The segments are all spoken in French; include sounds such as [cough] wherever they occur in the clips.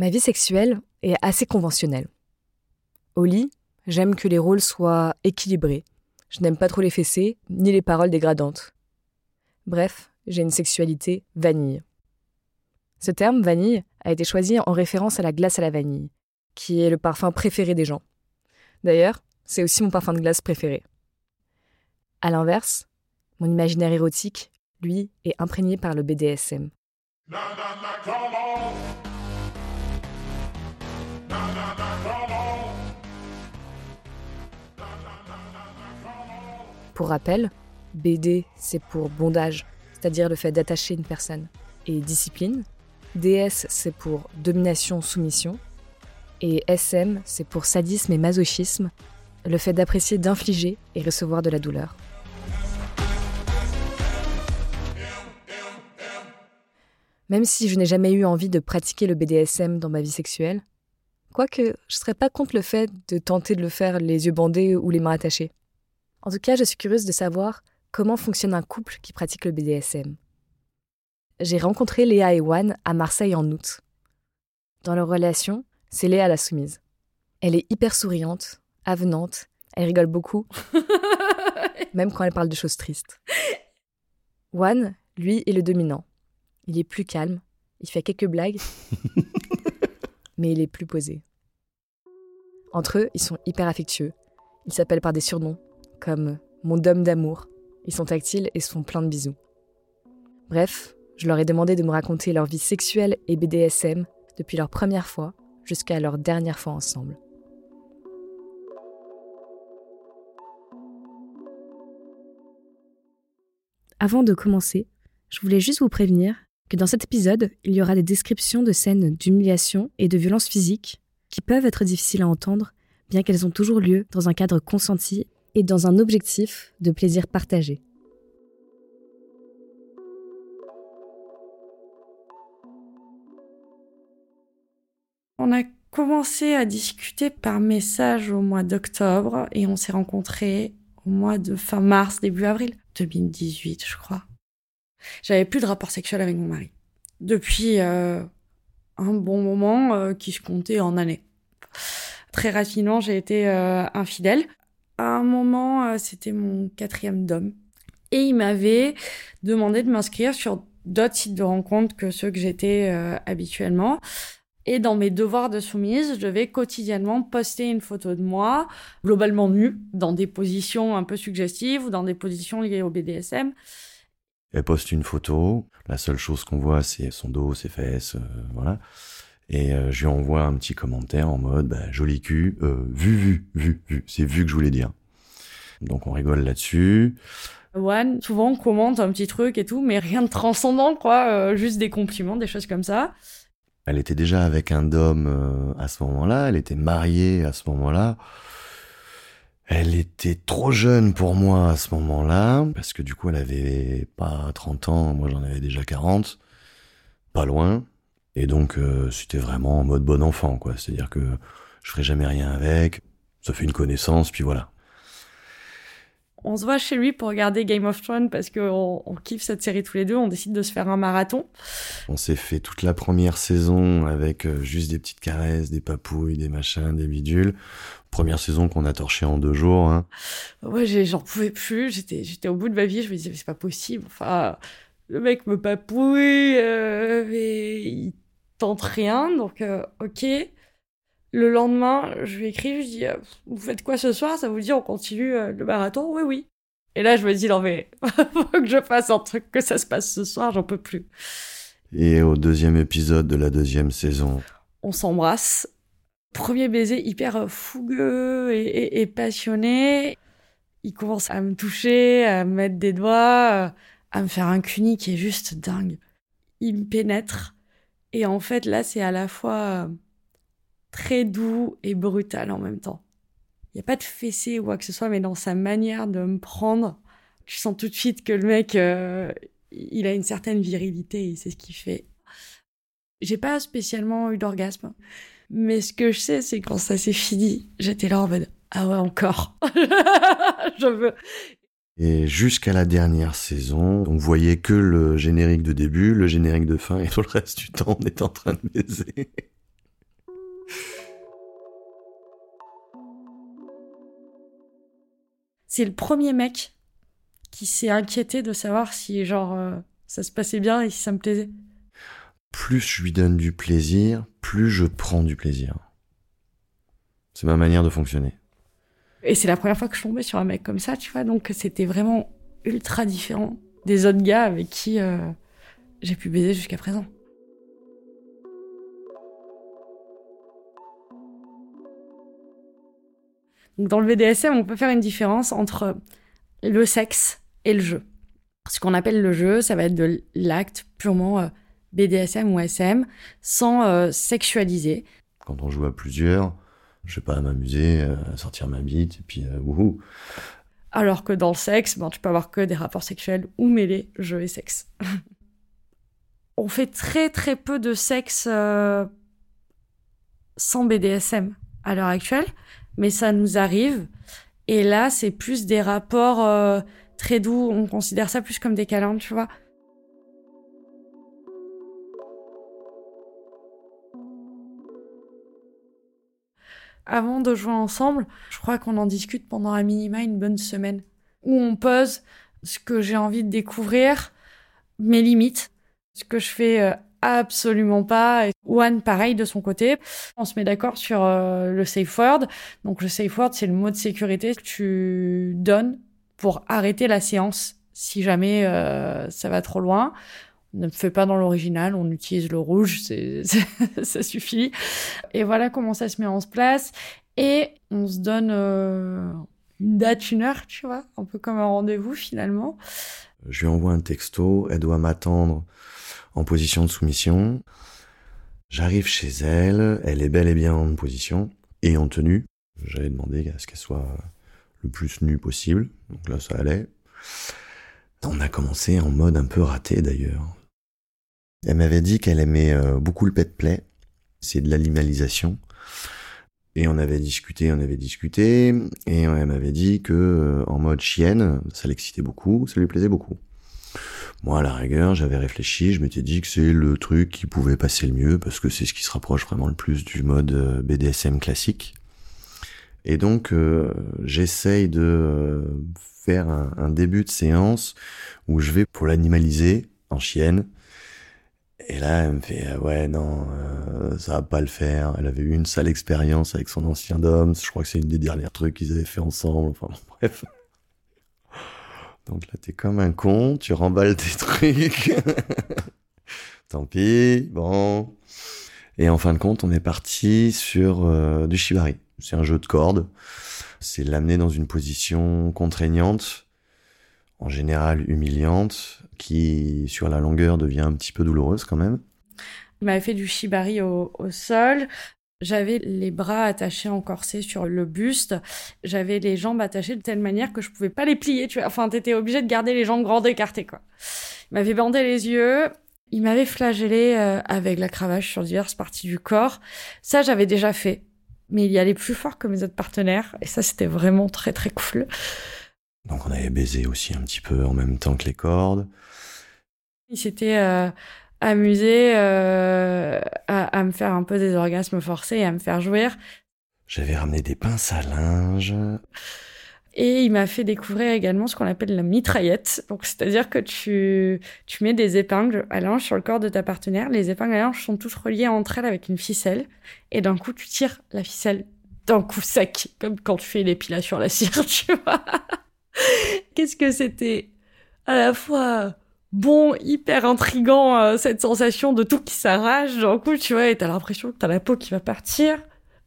Ma vie sexuelle est assez conventionnelle. Au lit, j'aime que les rôles soient équilibrés. Je n'aime pas trop les fessées, ni les paroles dégradantes. Bref, j'ai une sexualité vanille. Ce terme vanille a été choisi en référence à la glace à la vanille, qui est le parfum préféré des gens. D'ailleurs, c'est aussi mon parfum de glace préféré. À l'inverse, mon imaginaire érotique, lui, est imprégné par le BDSM. Pour rappel, BD, c'est pour bondage, c'est-à-dire le fait d'attacher une personne, et discipline. DS, c'est pour domination-soumission. Et SM, c'est pour sadisme et masochisme, le fait d'apprécier d'infliger et recevoir de la douleur. Même si je n'ai jamais eu envie de pratiquer le BDSM dans ma vie sexuelle, quoique je serais pas contre le fait de tenter de le faire les yeux bandés ou les mains attachées. En tout cas, je suis curieuse de savoir comment fonctionne un couple qui pratique le BDSM. J'ai rencontré Léa et Juan à Marseille en août. Dans leur relation, c'est Léa la soumise. Elle est hyper souriante, avenante, elle rigole beaucoup, [laughs] même quand elle parle de choses tristes. Juan, lui, est le dominant. Il est plus calme, il fait quelques blagues, [laughs] mais il est plus posé. Entre eux, ils sont hyper affectueux. Ils s'appellent par des surnoms, comme mon dôme d'amour. Ils sont tactiles et se font plein de bisous. Bref, je leur ai demandé de me raconter leur vie sexuelle et BDSM depuis leur première fois jusqu'à leur dernière fois ensemble. Avant de commencer, je voulais juste vous prévenir que dans cet épisode, il y aura des descriptions de scènes d'humiliation et de violence physique qui peuvent être difficiles à entendre, bien qu'elles ont toujours lieu dans un cadre consenti et dans un objectif de plaisir partagé. On a commencé à discuter par message au mois d'octobre et on s'est rencontrés au mois de fin mars, début avril 2018, je crois. J'avais plus de rapport sexuel avec mon mari. Depuis euh, un bon moment euh, qui se comptait en années. Très rapidement, j'ai été euh, infidèle. À un moment, c'était mon quatrième dom. Et il m'avait demandé de m'inscrire sur d'autres sites de rencontres que ceux que j'étais habituellement. Et dans mes devoirs de soumise, je devais quotidiennement poster une photo de moi, globalement nue, dans des positions un peu suggestives ou dans des positions liées au BDSM. Elle poste une photo, la seule chose qu'on voit c'est son dos, ses fesses, euh, voilà. Et euh, je lui envoie un petit commentaire en mode bah, joli cul, euh, vu, vu, vu, vu. C'est vu que je voulais dire. Donc on rigole là-dessus. One, souvent on commente un petit truc et tout, mais rien de transcendant, quoi. juste des compliments, des choses comme ça. Elle était déjà avec un homme à ce moment-là, elle était mariée à ce moment-là. Elle était trop jeune pour moi à ce moment-là, parce que du coup elle avait pas 30 ans, moi j'en avais déjà 40, pas loin. Et donc euh, c'était vraiment en mode bon enfant, quoi. C'est-à-dire que je ferai jamais rien avec, ça fait une connaissance, puis voilà on se voit chez lui pour regarder Game of Thrones parce qu'on on kiffe cette série tous les deux. On décide de se faire un marathon. On s'est fait toute la première saison avec euh, juste des petites caresses, des papouilles, des machins, des bidules. Première saison qu'on a torché en deux jours. Hein. Ouais, j'en pouvais plus. J'étais, j'étais au bout de ma vie. Je me disais, c'est pas possible. Enfin, le mec me papouille, euh, mais il tente rien. Donc, euh, ok. Le lendemain, je lui écris, je lui dis, euh, vous faites quoi ce soir? Ça vous dit, on continue le marathon? Oui, oui. Et là, je me dis, non, mais [laughs] faut que je fasse un truc, que ça se passe ce soir, j'en peux plus. Et au deuxième épisode de la deuxième saison, on s'embrasse. Premier baiser hyper fougueux et, et, passionné. Il commence à me toucher, à me mettre des doigts, à me faire un cuni qui est juste dingue. Il me pénètre. Et en fait, là, c'est à la fois très doux et brutal en même temps. Il n'y a pas de fessé ou quoi que ce soit, mais dans sa manière de me prendre, je sens tout de suite que le mec, euh, il a une certaine virilité et c'est ce qu'il fait. J'ai pas spécialement eu d'orgasme, mais ce que je sais, c'est quand ça s'est fini, j'étais là en mode ah ouais encore, [laughs] je veux. Et jusqu'à la dernière saison, on voyait que le générique de début, le générique de fin, et tout le reste du temps, on était en train de baiser. C'est le premier mec qui s'est inquiété de savoir si, genre, euh, ça se passait bien et si ça me plaisait. Plus je lui donne du plaisir, plus je prends du plaisir. C'est ma manière de fonctionner. Et c'est la première fois que je tombais sur un mec comme ça, tu vois, donc c'était vraiment ultra différent des autres gars avec qui euh, j'ai pu baiser jusqu'à présent. dans le BDSM, on peut faire une différence entre le sexe et le jeu. Ce qu'on appelle le jeu, ça va être de l'acte purement euh, BDSM ou SM, sans euh, sexualiser. Quand on joue à plusieurs, je vais pas m'amuser à sortir ma bite et puis wouhou. Alors que dans le sexe, ben, tu peux avoir que des rapports sexuels ou mêler jeu et sexe. [laughs] on fait très très peu de sexe euh, sans BDSM à l'heure actuelle, mais ça nous arrive. Et là, c'est plus des rapports euh, très doux. On considère ça plus comme des câlins, tu vois. Avant de jouer ensemble, je crois qu'on en discute pendant un minima une bonne semaine, où on pose ce que j'ai envie de découvrir, mes limites, ce que je fais euh, absolument pas. Et One, pareil de son côté. On se met d'accord sur euh, le safe word. Donc le safe word, c'est le mot de sécurité que tu donnes pour arrêter la séance si jamais euh, ça va trop loin ne fait pas dans l'original, on utilise le rouge, [laughs] c'est, ça suffit. Et voilà comment ça se met en place. Et on se donne euh, une date, une heure, tu vois, un peu comme un rendez-vous finalement. Je lui envoie un texto, elle doit m'attendre en position de soumission. J'arrive chez elle, elle est bel et bien en position et en tenue. J'avais demandé à ce qu'elle soit le plus nue possible, donc là ça allait. On a commencé en mode un peu raté d'ailleurs. Elle m'avait dit qu'elle aimait euh, beaucoup le pet play, c'est de l'animalisation. Et on avait discuté, on avait discuté, et elle m'avait dit que euh, en mode chienne, ça l'excitait beaucoup, ça lui plaisait beaucoup. Moi, à la rigueur, j'avais réfléchi, je m'étais dit que c'est le truc qui pouvait passer le mieux, parce que c'est ce qui se rapproche vraiment le plus du mode euh, BDSM classique. Et donc, j'essaye de faire un, un, début de séance où je vais pour l'animaliser en chienne, et là, elle me fait euh, ouais non, euh, ça va pas le faire. Elle avait eu une sale expérience avec son ancien dom. Je crois que c'est une des dernières trucs qu'ils avaient fait ensemble. Enfin bref. [laughs] Donc là, t'es comme un con, tu remballes tes trucs. [laughs] Tant pis, bon. Et en fin de compte, on est parti sur euh, du shibari. C'est un jeu de cordes. C'est l'amener dans une position contraignante en général humiliante, qui sur la longueur devient un petit peu douloureuse quand même. Il m'avait fait du shibari au, sol. J'avais les bras attachés en corset sur le buste. J'avais les jambes attachées de telle manière que je pouvais pas les plier. Tu vois. Enfin, t'étais obligé de garder les jambes grandes écartées, quoi. Il m'avait bandé les yeux. Il m'avait flagellé euh, avec la cravache sur diverses parties du corps. Ça, j'avais déjà fait. Mais il y allait plus fort que mes autres partenaires. Et ça, c'était vraiment très, très cool. Donc on avait baisé aussi un petit peu en même temps que les cordes. Il s'était euh, amusé euh, à, me faire un peu des orgasmes forcés et à me faire jouir. J'avais ramené des pinces à linge. Et il m'a fait découvrir également ce qu'on appelle la mitraillette. Donc, c'est-à-dire que tu, tu mets des épingles à linge sur le corps de ta partenaire. Les épingles à linge sont toutes reliées entre elles avec une ficelle. Et d'un coup, tu tires la ficelle d'un coup sec, comme quand tu fais l'épilation à la cire, [laughs] tu vois. [laughs] Qu'est-ce que c'était à la fois bon, hyper intrigant, euh, cette sensation de tout qui s'arrache. D'un coup, tu vois, et t'as l'impression que t'as la peau qui va partir.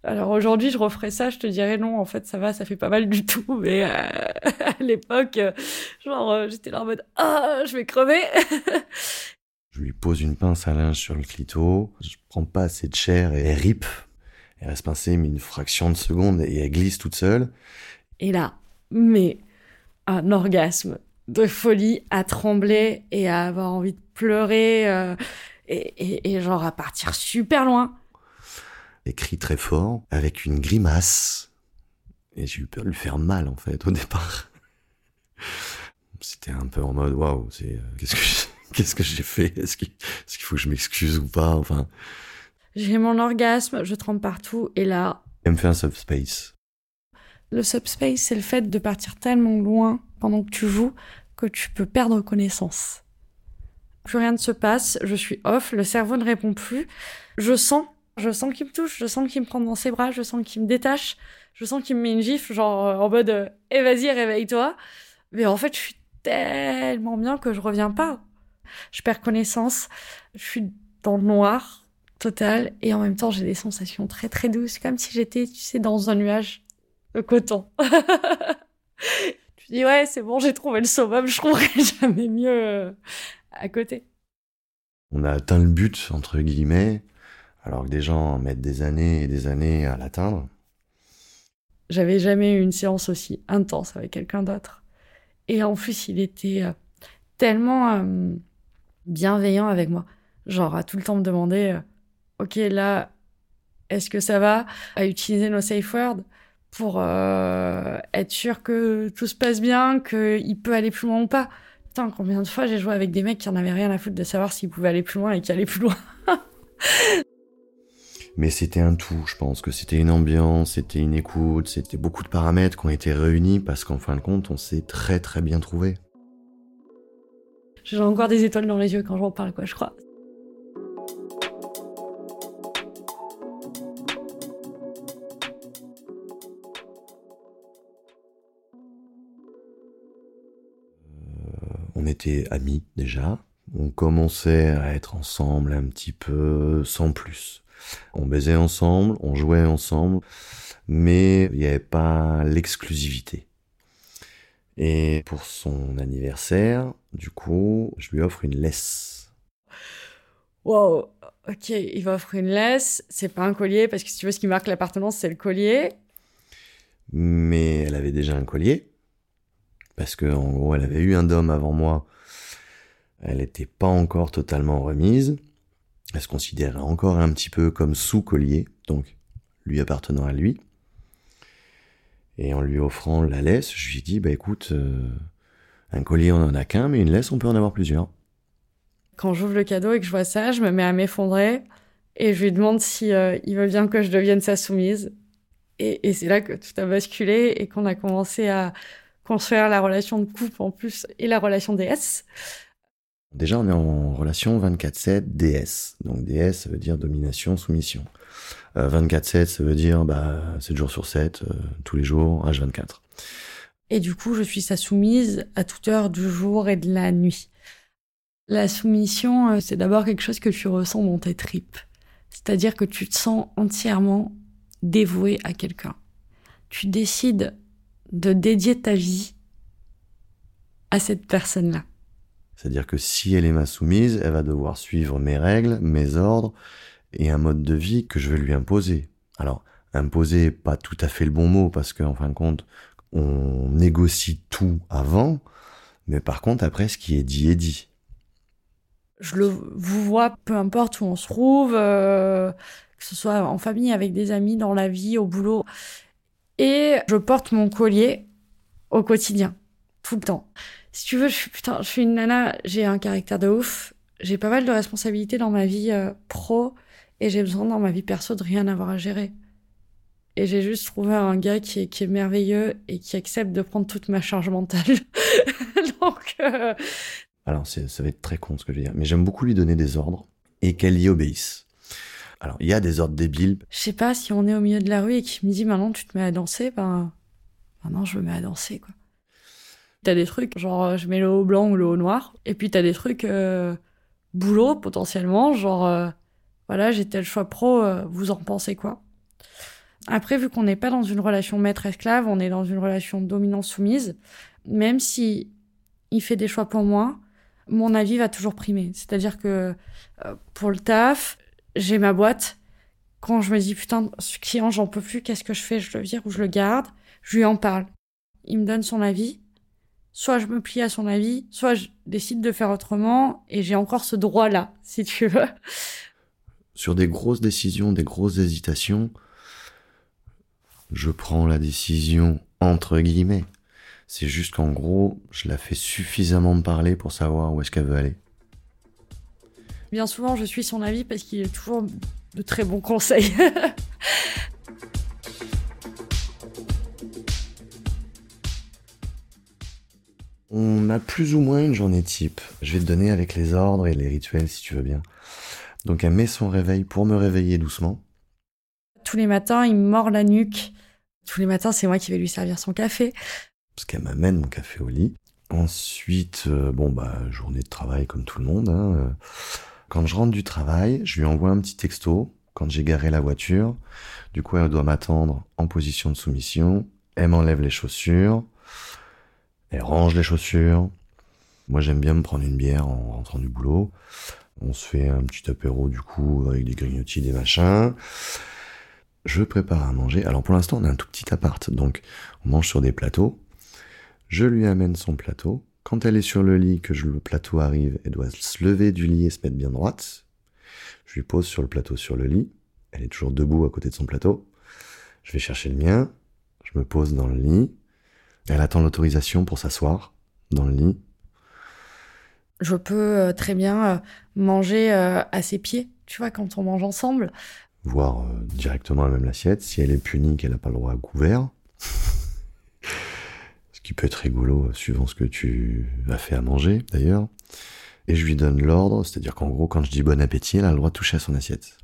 Alors aujourd'hui, je referais ça, je te dirais non, en fait, ça va, ça fait pas mal du tout. [laughs] Mais euh, à l'époque, euh, genre, j'étais là en mode, ah, je vais crever. [laughs] je lui pose une pince à linge sur le clito, je prends pas assez de chair et elle rip. Elle reste pincée, mais une fraction de seconde et elle glisse toute seule. Et là, mais un orgasme de folie, à trembler et à avoir envie de pleurer euh, et, et, genre à partir super loin. Et crie très fort avec une grimace. Et j'ai eu peur de lui faire mal en fait au départ. C'était un peu en mode waouh, c'est euh, qu'est-ce que [laughs] qu'est-ce que j'ai fait? Est-ce qu'il faut que je m'excuse ou pas? Enfin. J'ai mon orgasme, je trempe partout et là. Elle me fait un subspace Le subspace, c'est le fait de partir tellement loin pendant que tu joues que tu peux perdre connaissance. Plus rien ne se passe, je suis off, le cerveau ne répond plus. Je sens, je sens qu'il me touche, je sens qu'il me prend dans ses bras, je sens qu'il me détache, je sens qu'il me met une gifle, genre euh, en mode euh, Eh vas-y, réveille-toi. Mais en fait, je suis tellement bien que je reviens pas. Je perds connaissance, je suis dans le noir total et en même temps j'ai des sensations très très douces, comme si j'étais, tu sais, dans un nuage de coton. [laughs] tu dis ouais, c'est bon, j'ai trouvé le summum, je trouverai [laughs] jamais mieux euh, à côté. On a atteint le but entre guillemets, alors que des gens mettent des années et des années à l'atteindre. J'avais jamais eu une séance aussi intense avec quelqu'un d'autre. Et en plus, il était euh, tellement euh, bienveillant avec moi. Genre, à tout le temps me demander, euh, OK, là, est-ce que ça va À utiliser nos safe words? Pour être sûr que tout se passe bien, qu'il peut aller plus loin ou pas. Putain, combien de fois j'ai joué avec des mecs qui en avaient rien à foutre de savoir s'ils pouvaient aller plus loin et qui allaient plus loin. [laughs] Mais c'était un tout, je pense que c'était une ambiance, c'était une écoute, c'était beaucoup de paramètres qui ont été réunis parce qu'en fin de compte, on s'est très très bien trouvé. J'ai encore des étoiles dans les yeux quand j'en parle, quoi, je crois. On était amis déjà, on commençait à être ensemble un petit peu sans plus. On baisait ensemble, on jouait ensemble, mais il n'y avait pas l'exclusivité. Et pour son anniversaire, du coup, je lui offre une laisse. Wow, ok, il va offrir une laisse. C'est pas un collier, parce que si tu veux, ce qui marque l'appartenance, c'est le collier. Mais elle avait déjà un collier. Parce que, en gros, elle avait eu un dôme avant moi. Elle n'était pas encore totalement remise. Elle se considérait encore un petit peu comme sous-collier, donc lui appartenant à lui. Et en lui offrant la laisse, je lui ai dit, bah écoute, euh, un collier on en a qu'un, mais une laisse on peut en avoir plusieurs. Quand j'ouvre le cadeau et que je vois ça, je me mets à m'effondrer et je lui demande si euh, il veut bien que je devienne sa soumise. Et, et c'est là que tout a basculé et qu'on a commencé à construire la relation de couple en plus et la relation DS. Déjà, on est en relation 24-7 DS. Donc DS, ça veut dire domination, soumission. Euh, 24-7, ça veut dire bah, 7 jours sur 7, euh, tous les jours, H24. Et du coup, je suis sa soumise à toute heure du jour et de la nuit. La soumission, euh, c'est d'abord quelque chose que tu ressens dans tes tripes. C'est-à-dire que tu te sens entièrement dévoué à quelqu'un. Tu décides de dédier ta vie à cette personne-là. C'est-à-dire que si elle est ma soumise, elle va devoir suivre mes règles, mes ordres et un mode de vie que je vais lui imposer. Alors, imposer, pas tout à fait le bon mot, parce qu'en fin de compte, on négocie tout avant, mais par contre, après, ce qui est dit est dit. Je le vous vois, peu importe où on se trouve, euh, que ce soit en famille, avec des amis, dans la vie, au boulot. Et je porte mon collier au quotidien, tout le temps si tu veux, je suis, putain, je suis une nana, j'ai un caractère de ouf, j'ai pas mal de responsabilités dans ma vie euh, pro et j'ai besoin dans ma vie perso de rien avoir à gérer. Et j'ai juste trouvé un gars qui est, qui est merveilleux et qui accepte de prendre toute ma charge mentale. [laughs] Donc. Euh... Alors, ça va être très con ce que je veux dire, mais j'aime beaucoup lui donner des ordres et qu'elle y obéisse. Alors, il y a des ordres débiles. Je sais pas si on est au milieu de la rue et qu'il me dit maintenant tu te mets à danser, ben. Maintenant, je me mets à danser, quoi. T'as des trucs, genre je mets le haut blanc ou le haut noir. Et puis t'as des trucs euh, boulot potentiellement, genre euh, voilà, j'ai tel choix pro, euh, vous en pensez quoi? Après, vu qu'on n'est pas dans une relation maître-esclave, on est dans une relation dominant-soumise, même si il fait des choix pour moi, mon avis va toujours primer. C'est-à-dire que pour le taf, j'ai ma boîte. Quand je me dis putain, ce client, j'en peux plus, qu'est-ce que je fais? Je le vire ou je le garde? Je lui en parle. Il me donne son avis soit je me plie à son avis, soit je décide de faire autrement, et j'ai encore ce droit-là, si tu veux. Sur des grosses décisions, des grosses hésitations, je prends la décision entre guillemets. C'est juste qu'en gros, je la fais suffisamment me parler pour savoir où est-ce qu'elle veut aller. Bien souvent, je suis son avis parce qu'il est toujours de très bons conseils. [laughs] On a plus ou moins une journée type. Je vais te donner avec les ordres et les rituels si tu veux bien. Donc elle met son réveil pour me réveiller doucement. Tous les matins, il me mord la nuque. Tous les matins, c'est moi qui vais lui servir son café. Parce qu'elle m'amène mon café au lit. Ensuite, euh, bon bah journée de travail comme tout le monde. Hein, euh, quand je rentre du travail, je lui envoie un petit texto quand j'ai garé la voiture. Du coup, elle doit m'attendre en position de soumission. Elle m'enlève les chaussures. Elle range les chaussures. Moi, j'aime bien me prendre une bière en rentrant du boulot. On se fait un petit apéro du coup avec des grignotis, des machins. Je prépare à manger. Alors pour l'instant, on a un tout petit appart, donc on mange sur des plateaux. Je lui amène son plateau. Quand elle est sur le lit, que le plateau arrive, elle doit se lever du lit et se mettre bien droite. Je lui pose sur le plateau sur le lit. Elle est toujours debout à côté de son plateau. Je vais chercher le mien. Je me pose dans le lit. Elle attend l'autorisation pour s'asseoir dans le lit. Je peux euh, très bien euh, manger euh, à ses pieds, tu vois, quand on mange ensemble. Voir directement la même assiette. Si elle est punie, qu'elle n'a pas le droit à couvert. Qui peut être rigolo suivant ce que tu as fait à manger, d'ailleurs. Et je lui donne l'ordre, c'est-à-dire qu'en gros, quand je dis bon appétit, elle a le droit de toucher à son assiette.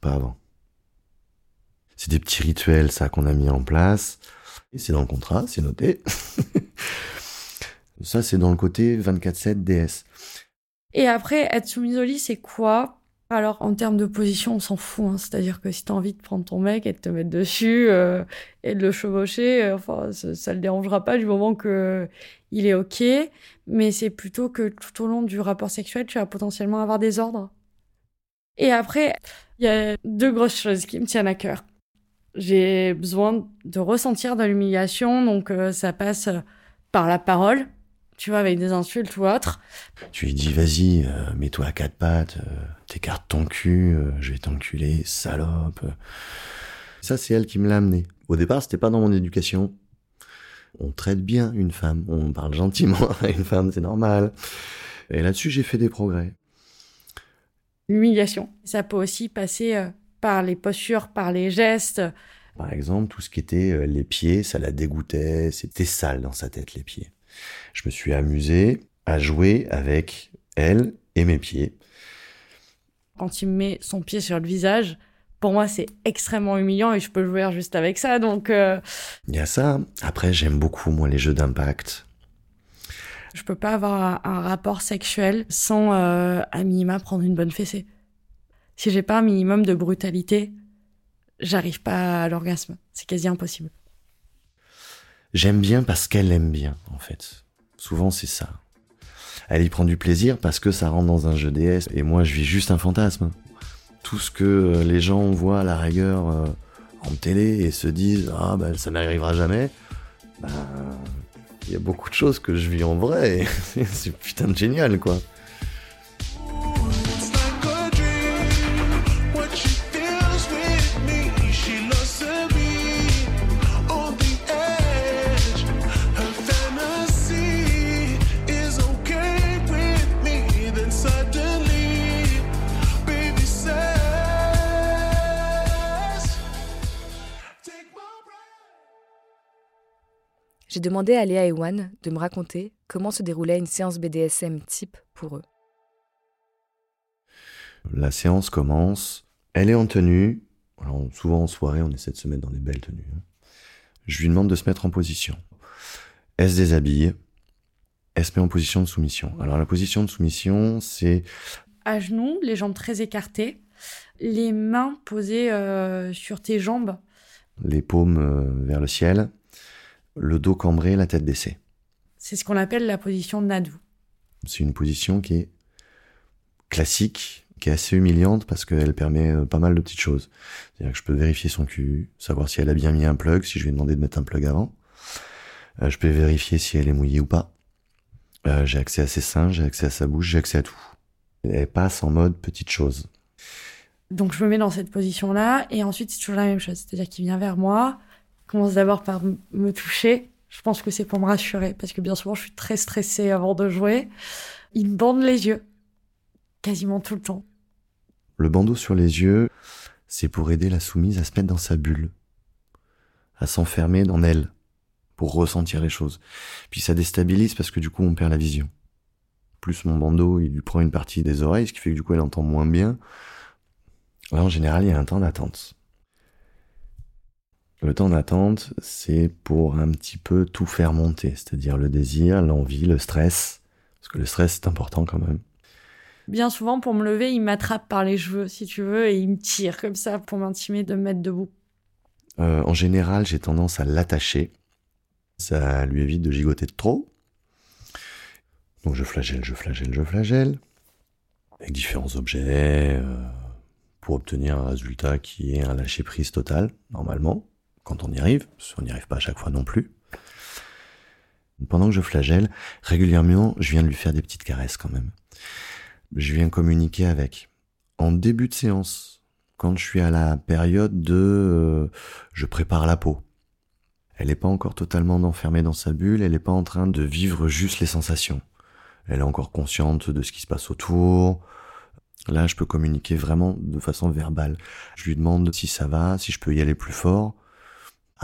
Pas avant. C'est des petits rituels, ça, qu'on a mis en place. Et c'est dans le contrat, c'est noté. [laughs] ça, c'est dans le côté 24-7 DS. Et après, être soumise au lit, c'est quoi? Alors, en termes de position, on s'en fout. Hein. C'est-à-dire que si t'as envie de prendre ton mec et de te mettre dessus euh, et de le chevaucher, euh, ça, ça, le dérangera pas du moment que il est ok. Mais c'est plutôt que tout au long du rapport sexuel, tu vas potentiellement avoir des ordres. Et après, il y a deux grosses choses qui me tiennent à cœur. J'ai besoin de ressentir de l'humiliation, donc euh, ça passe par la parole, tu vois, avec des insultes ou autres. Tu lui dis, vas-y, euh, mets-toi à quatre pattes, euh, t'écartes ton cul, euh, je vais t'enculer, salope. Ça, c'est elle qui me l'a amené. Au départ, c'était pas dans mon éducation. On traite bien une femme, on parle gentiment [laughs] à une femme, c'est normal. Et là-dessus, j'ai fait des progrès. L'humiliation. Ça peut aussi passer par les postures, par les gestes. Par exemple, tout ce qui était les pieds, ça la dégoûtait, c'était sale dans sa tête, les pieds. Je me suis amusé à jouer avec elle et mes pieds. Quand il met son pied sur le visage, pour moi, c'est extrêmement humiliant et je peux jouer juste avec ça. Donc, euh, il y a ça. Après, j'aime beaucoup moi les jeux d'impact. Je peux pas avoir un, rapport sexuel sans euh, à minima prendre une bonne fessée. Si j'ai pas un minimum de brutalité, j'arrive pas à l'orgasme. C'est quasi impossible. J'aime bien parce qu'elle aime bien, en fait. Souvent, c'est ça. Elle y prend du plaisir parce que ça rentre dans un jeu DS. Et moi, je vis juste un fantasme. Tout ce que euh, les gens voient à la rigueur euh, en télé et se disent Ah, ben ça n'arrivera jamais. Ben, il y a beaucoup de choses que je vis en vrai. [laughs] c'est putain de génial, quoi. Demandé à Léa et Wan de me raconter comment se déroulait une séance BDSM type pour eux. La séance commence, elle est en tenue. Alors, souvent en soirée, on essaie de se mettre dans des belles tenues. Hein. Je lui demande de se mettre en position. Elle se déshabille. Elle se met en position de soumission. Alors la position de soumission, c'est... À genoux, les jambes très écartées, les mains posées euh, sur tes jambes. Les paumes euh, vers le ciel, le dos cambré, la tête baissée. C'est ce qu'on appelle la position de Nadou. C'est une position qui est classique, qui est assez humiliante parce qu'elle permet euh, pas mal de petites choses. C'est-à-dire que je peux vérifier son cul, savoir si elle a bien mis un plug, si je lui ai demandé de mettre un plug avant. Euh, je peux vérifier si elle est mouillée ou pas. Euh, j'ai accès à ses seins, j'ai accès à sa bouche, j'ai accès à tout. Elle passe en mode petite chose. Donc je me mets dans cette position-là et ensuite c'est toujours la même chose. C'est-à-dire qu'il vient vers moi, commence d'abord par me toucher. Je pense que c'est pour me rassurer parce que bien souvent je suis très stressée avant de jouer. Il me bande les yeux quasiment tout le temps. Le bandeau sur les yeux, c'est pour aider la soumise à se mettre dans sa bulle, à s'enfermer dans elle, pour ressentir les choses. Puis ça déstabilise parce que du coup on perd la vision. Plus mon bandeau, il lui prend une partie des oreilles, ce qui fait que du coup elle entend moins bien. en général, il y a un temps d'attente. Le temps d'attente, c'est pour un petit peu tout faire monter, c'est-à-dire le désir, l'envie, le stress, parce que le stress c'est important quand même. Bien souvent, pour me lever, il m'attrape par les cheveux, si tu veux, et il me tire comme ça pour m'intimider de me mettre debout. Euh, en général, j'ai tendance à l'attacher. Ça lui évite de gigoter de trop. Donc je flagelle, je flagelle, je flagelle. Avec différents objets. Euh, pour obtenir un résultat qui est un lâcher-prise total, normalement, quand on y arrive, parce qu'on n'y arrive pas à chaque fois non plus. Pendant que je flagelle, régulièrement, je viens de lui faire des petites caresses quand même. Je viens communiquer avec. En début de séance, quand je suis à la période de euh, je prépare la peau. Elle n'est pas encore totalement enfermée dans sa bulle, elle n'est pas en train de vivre juste les sensations. Elle est encore consciente de ce qui se passe autour. Là, je peux communiquer vraiment de façon verbale. Je lui demande si ça va, si je peux y aller plus fort.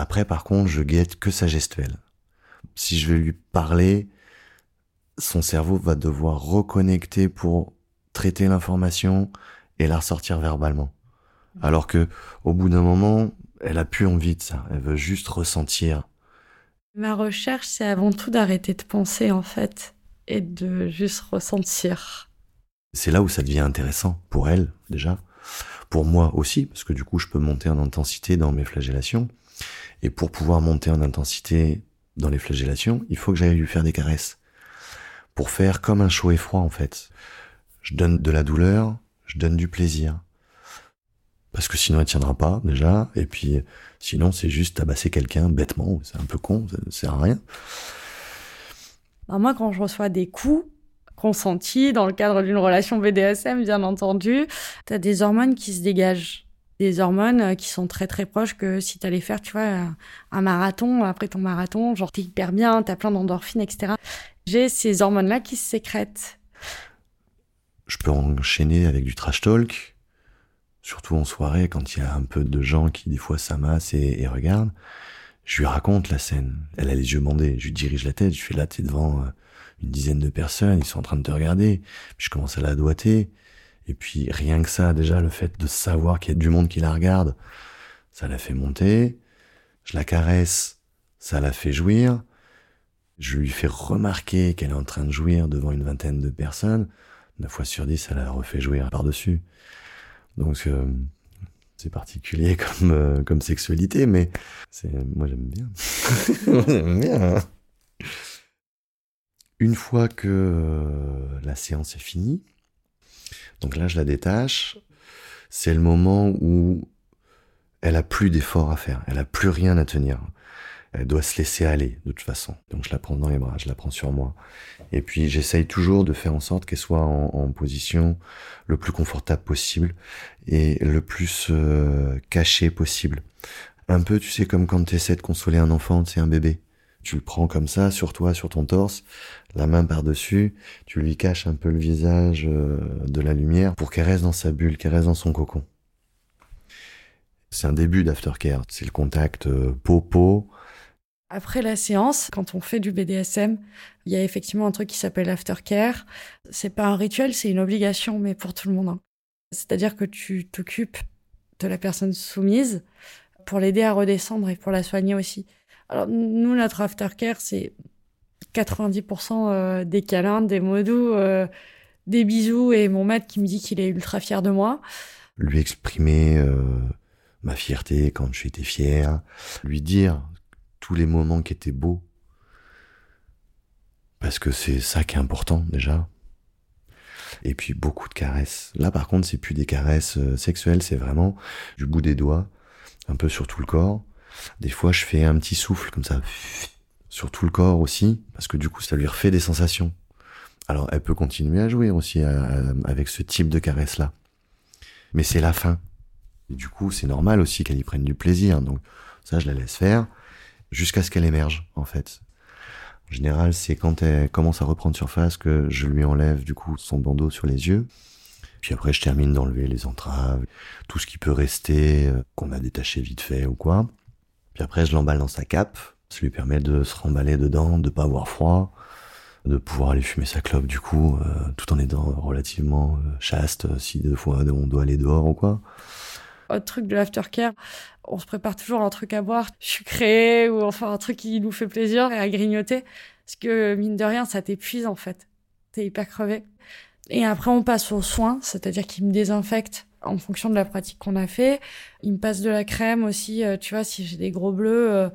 Après, par contre, je guette que sa gestuelle. Si je vais lui parler, son cerveau va devoir reconnecter pour traiter l'information et la ressortir verbalement. Alors que, au bout d'un moment, elle a plus envie de ça. Elle veut juste ressentir. Ma recherche, c'est avant tout d'arrêter de penser, en fait, et de juste ressentir. C'est là où ça devient intéressant pour elle, déjà. Pour moi aussi, parce que du coup, je peux monter en intensité dans mes flagellations. Et pour pouvoir monter en intensité dans les flagellations, il faut que j'aille lui faire des caresses. Pour faire comme un chaud et froid, en fait. Je donne de la douleur, je donne du plaisir parce que sinon elle tiendra pas déjà, et puis sinon c'est juste tabasser quelqu'un bêtement, c'est un peu con, ça ne sert à rien. Bah, moi quand je reçois des coups consentis dans le cadre d'une relation BDSM bien entendu, tu as des hormones qui se dégagent. Des hormones euh, qui sont très très proches que si tu allais faire, tu vois, un marathon, après ton marathon, genre t'es hyper bien, t'as plein d'endorphines, etc. J'ai ces hormones-là qui se sécrètent. Je peux enchaîner avec du trash talk, surtout en soirée, quand il y a un peu de gens qui des fois s'amassent et, regardent, je lui raconte la scène. Elle a les yeux bandés, je lui dirige la tête, je fais là, t'es devant euh, une dizaine de personnes, ils sont en train de te regarder. Puis je commence à la doiter. Et puis rien que ça, déjà, le fait de savoir qu'il y a du monde qui la regarde, ça la fait monter. Je la caresse, ça la fait jouir. Je lui fais remarquer qu'elle est en train de jouir devant une vingtaine de personnes. Neuf fois sur dix, ça la refait jouir par-dessus. Donc euh, c'est particulier [laughs] comme euh, comme sexualité, mais c'est moi j'aime bien. [laughs] j'aime bien. Hein. Une fois que euh, la séance est finie, donc là je la détache, c'est le moment où elle a plus d'efforts à faire, elle a plus rien à tenir elle doit se laisser aller de toute façon. Donc je la prends dans les bras, je la prends sur moi. Et puis j'essaye toujours de faire en sorte qu'elle soit en, position le plus confortable possible et le plus euh, caché possible. Un peu, tu sais, comme quand tu essaies de consoler un enfant, c'est un bébé. Tu le prends comme ça, sur toi, sur ton torse, la main par-dessus, tu lui caches un peu le visage euh, de la lumière pour qu'elle reste dans sa bulle, qu'elle reste dans son cocon. C'est un début d'aftercare, c'est le contact euh, peau-peau, après la séance, quand on fait du BDSM, il y a effectivement un truc qui s'appelle aftercare. C'est pas un rituel, c'est une obligation, mais pour tout le monde. Hein. C'est-à-dire que tu t'occupes de la personne soumise pour l'aider à redescendre et pour la soigner aussi. Alors nous, notre aftercare, c'est 90% euh, des câlins, des mots doux, euh, des bisous et mon maître qui me dit qu'il est ultra fier de moi. Lui exprimer euh, ma fierté quand j'étais fier, lui dire tous les moments qui étaient beaux. Parce que c'est ça qui est important déjà. Et puis beaucoup de caresses. Là par contre c'est plus des caresses sexuelles, c'est vraiment du bout des doigts, un peu sur tout le corps. Des fois je fais un petit souffle comme ça sur tout le corps aussi, parce que du coup ça lui refait des sensations. Alors elle peut continuer à jouer aussi euh, avec ce type de caresse là. Mais c'est la fin. Et du coup c'est normal aussi qu'elle y prenne du plaisir. Donc ça je la laisse faire jusqu'à ce qu'elle émerge, en fait. En général, c'est quand elle commence à reprendre surface que je lui enlève du coup son bandeau sur les yeux. Puis après, je termine d'enlever les entraves, tout ce qui peut rester, euh, qu'on a détaché vite fait ou quoi. Puis après, je l'emballe dans sa cape, Ça lui permet de se remballer dedans, de pas avoir froid, de pouvoir aller fumer sa clope du coup, euh, tout en étant relativement euh, chaste, euh, si deux fois on doit aller dehors ou quoi. Autre truc de l'aftercare, on se prépare toujours un truc à boire sucré ou enfin un truc qui nous fait plaisir et à grignoter. Parce que mine de rien, ça t'épuise en fait. T'es hyper crevé. Et après, on passe aux soins, c'est-à-dire qu'il me désinfecte en fonction de la pratique qu'on a fait. Il me passe de la crème aussi, tu vois, si j'ai des gros bleus,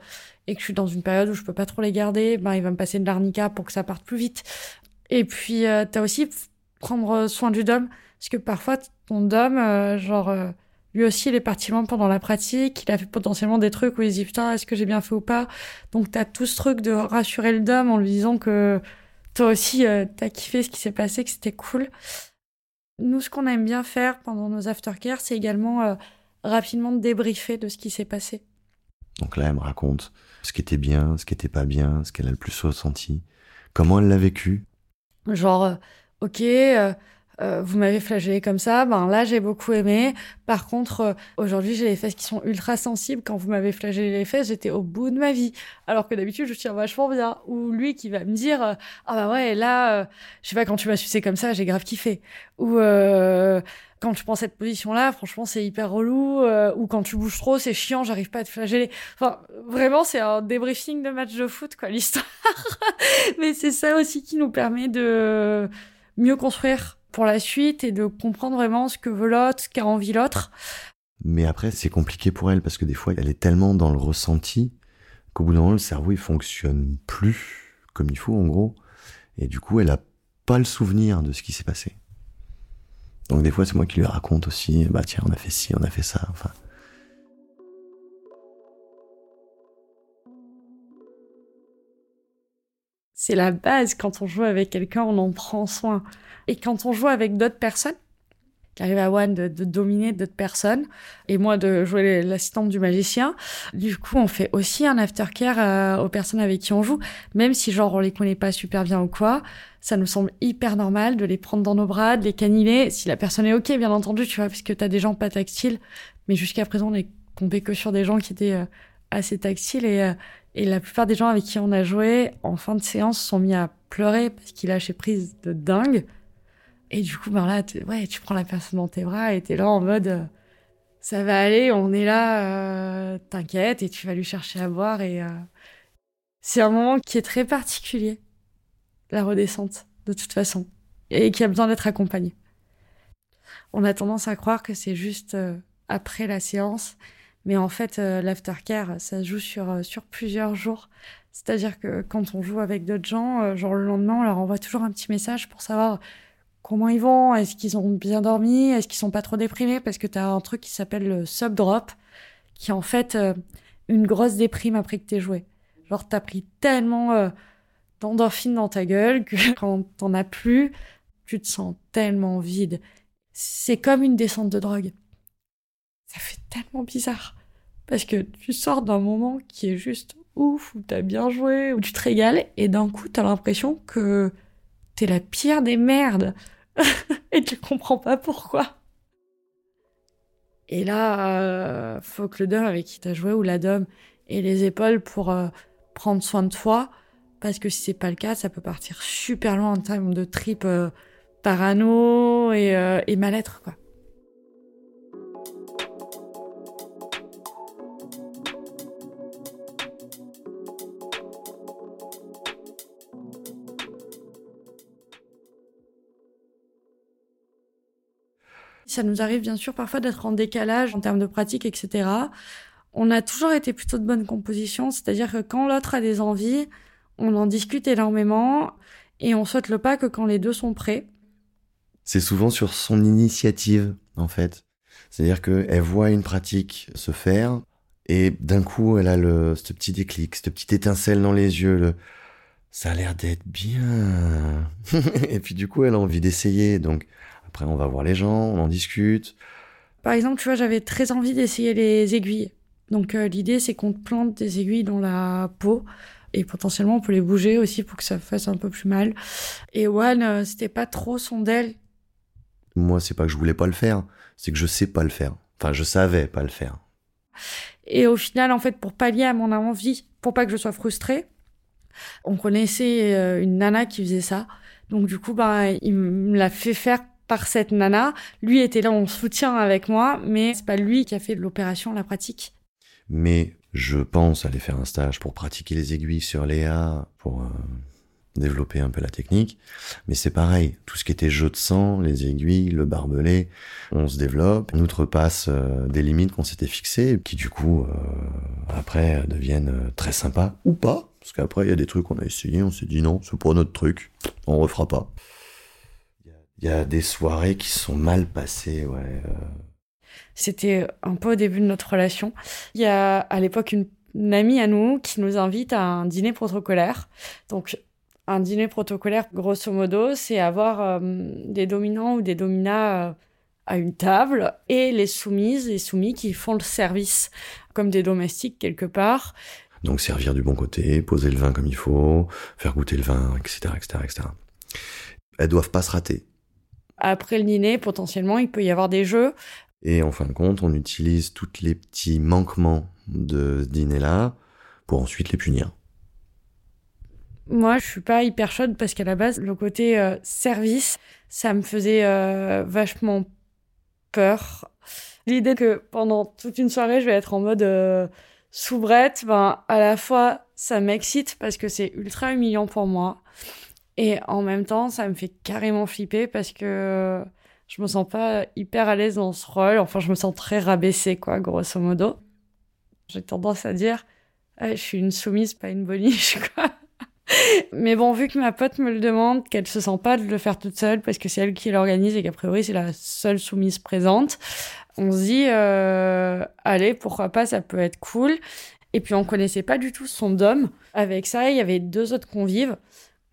et que je suis dans une période où je peux pas trop les garder, ben il va me passer de l'arnica pour que ça parte plus vite. Et puis euh, tu as aussi prendre soin du dom parce que parfois ton dom euh, genre euh, lui aussi il est parti loin pendant la pratique, il a fait potentiellement des trucs où il se dit putain, est-ce que j'ai bien fait ou pas? Donc tu as tout ce truc de rassurer le dom en lui disant que toi aussi euh, t'as kiffé ce qui s'est passé, que c'était cool. Nous ce qu'on aime bien faire pendant nos aftercare, c'est également rapidement débriefer de ce qui s'est passé. Donc là, elle me raconte ce qui était bien, ce qui était pas bien, ce qu'elle a le plus ressenti, comment elle l'a vécu? Genre, euh, ok, euh, euh, vous m'avez flagellé comme ça, ben là j'ai beaucoup aimé. Par contre, aujourd'hui j'ai les fesses qui sont ultra sensibles. Quand vous m'avez flagellé les fesses, j'étais au bout de ma vie. Alors que d'habitude je tiens vachement bien. Ou lui qui va me dire, ah bah ouais, là, je sais pas, quand tu m'as sucé comme ça, j'ai grave kiffé. Ou quand tu prends cette position-là, franchement, c'est hyper relou. Euh, ou quand tu bouges trop, c'est chiant, j'arrive pas à te flageller. Enfin, vraiment, c'est un débriefing de match de foot, quoi, [laughs] l'histoire. Mais c'est ça aussi qui nous permet de mieux construire pour la suite et de comprendre vraiment ce que veut l'autre, ce qu'a envie l'autre. Mais après, c'est compliqué pour elle parce que des fois, elle est tellement dans le ressenti qu'au bout d'un moment, le cerveau, il fonctionne plus comme il faut, en gros. Et du coup, elle a pas le souvenir de ce qui s'est passé. Donc des fois, c'est moi qui lui raconte aussi, bah tiens, on a fait ci, on a fait ça, enfin. C'est la base, quand on joue avec quelqu'un, on en prend soin. Et quand on joue avec d'autres personnes, qui arrive à One de, dominer d'autres personnes et moi de jouer l'assistante du magicien. Du coup, on fait aussi un aftercare euh, aux personnes avec qui on joue, même si genre on les connaît pas super bien ou quoi. Ça nous semble hyper normal de les prendre dans nos bras, de les caniner. Si la personne est ok, bien entendu, tu vois, puisque t'as des gens pas tactiles. Mais jusqu'à présent, on est tombé que sur des gens qui étaient euh, assez tactiles et, euh, et la plupart des gens avec qui on a joué en fin de séance sont mis à pleurer parce qu'il lâché prise de dingue. Et du coup, ben là, ouais, tu prends la personne dans tes bras et t'es là en mode, euh, ça va aller, on est là, euh, t'inquiète, et tu vas lui chercher à boire. Et euh, c'est un moment qui est très particulier, la redescente, de toute façon, et qui a besoin d'être accompagné. On a tendance à croire que c'est juste après la séance, mais en fait, l'aftercare, ça joue sur, sur plusieurs jours. C'est-à-dire que quand on joue avec d'autres gens, genre le lendemain, on leur envoie toujours un petit message pour savoir comment ils vont, est-ce qu'ils ont bien dormi, est-ce qu'ils sont pas trop déprimés, parce que tu as un truc qui s'appelle le subdrop, qui est en fait euh, une grosse déprime après que t'aies joué. Genre t'as pris tellement euh, d'endorphines dans ta gueule que [laughs] quand t'en as plus, tu te sens tellement vide. C'est comme une descente de drogue. Ça fait tellement bizarre. Parce que tu sors d'un moment qui est juste ouf, où t'as bien joué, où tu te régales, et d'un coup t'as l'impression que t'es la pire des merdes. [laughs] et tu comprends pas pourquoi. Et là, euh, faut que le dom avec qui t'as joué ou la dom ait les épaules pour euh, prendre soin de toi. Parce que si c'est pas le cas, ça peut partir super loin en termes de trip euh, parano et, euh, et mal-être, quoi. Ça nous arrive bien sûr parfois d'être en décalage en termes de pratique, etc. On a toujours été plutôt de bonne composition, c'est-à-dire que quand l'autre a des envies, on en discute énormément et on saute le pas que quand les deux sont prêts. C'est souvent sur son initiative, en fait. C'est-à-dire qu'elle voit une pratique se faire et d'un coup, elle a le, ce petit déclic, cette petite étincelle dans les yeux, le, ça a l'air d'être bien. [laughs] et puis du coup, elle a envie d'essayer. Donc, après, on va voir les gens, on en discute. Par exemple, tu vois, j'avais très envie d'essayer les aiguilles. Donc euh, l'idée, c'est qu'on plante des aiguilles dans la peau et potentiellement on peut les bouger aussi pour que ça fasse un peu plus mal. Et One, euh, c'était pas trop son d'elle. Moi, c'est pas que je voulais pas le faire, c'est que je sais pas le faire. Enfin, je savais pas le faire. Et au final, en fait, pour pallier à mon envie, pour pas que je sois frustrée, on connaissait euh, une nana qui faisait ça. Donc du coup, bah, il me l'a fait faire par cette nana. Lui était là en soutien avec moi, mais c'est pas lui qui a fait l'opération, la pratique. Mais je pense aller faire un stage pour pratiquer les aiguilles sur Léa, pour euh, développer un peu la technique. Mais c'est pareil, tout ce qui était jeu de sang, les aiguilles, le barbelé, on se développe, on outrepasse euh, des limites qu'on s'était fixées, qui du coup, euh, après, deviennent très sympas, ou pas. Parce qu'après, il y a des trucs qu'on a essayé, on s'est dit non, c'est pas notre truc, on refera pas. Il y a des soirées qui sont mal passées, ouais. C'était un peu au début de notre relation. Il y a à l'époque une, amie à nous qui nous invite à un dîner protocolaire. Donc un dîner protocolaire, grosso modo, c'est avoir euh, des dominants ou des dominats euh, à une table et les soumises et soumis qui font le service comme des domestiques quelque part. Donc servir du bon côté, poser le vin comme il faut, faire goûter le vin, etc., etc., etc. Elles doivent pas se rater. Après le dîner, potentiellement, il peut y avoir des jeux. Et en fin de compte, on utilise tous les petits manquements de ce dîner-là pour ensuite les punir. Moi, je suis pas hyper chaude parce qu'à la base, le côté euh, service, ça me faisait euh, vachement peur. L'idée que pendant toute une soirée, je vais être en mode euh, soubrette, ben, à la fois, ça m'excite parce que c'est ultra humiliant pour moi. Et en même temps, ça me fait carrément flipper parce que je me sens pas hyper à l'aise dans ce rôle. Enfin, je me sens très rabaissée, quoi, grosso modo. J'ai tendance à dire, ah, je suis une soumise, pas une boniche, [laughs] quoi. Mais bon, vu que ma pote me le demande, qu'elle se sent pas de le faire toute seule parce que c'est elle qui l'organise et qu'a priori c'est la seule soumise présente, on se dit, euh, allez, pourquoi pas, ça peut être cool. Et puis on connaissait pas du tout son dôme. Avec ça, il y avait deux autres convives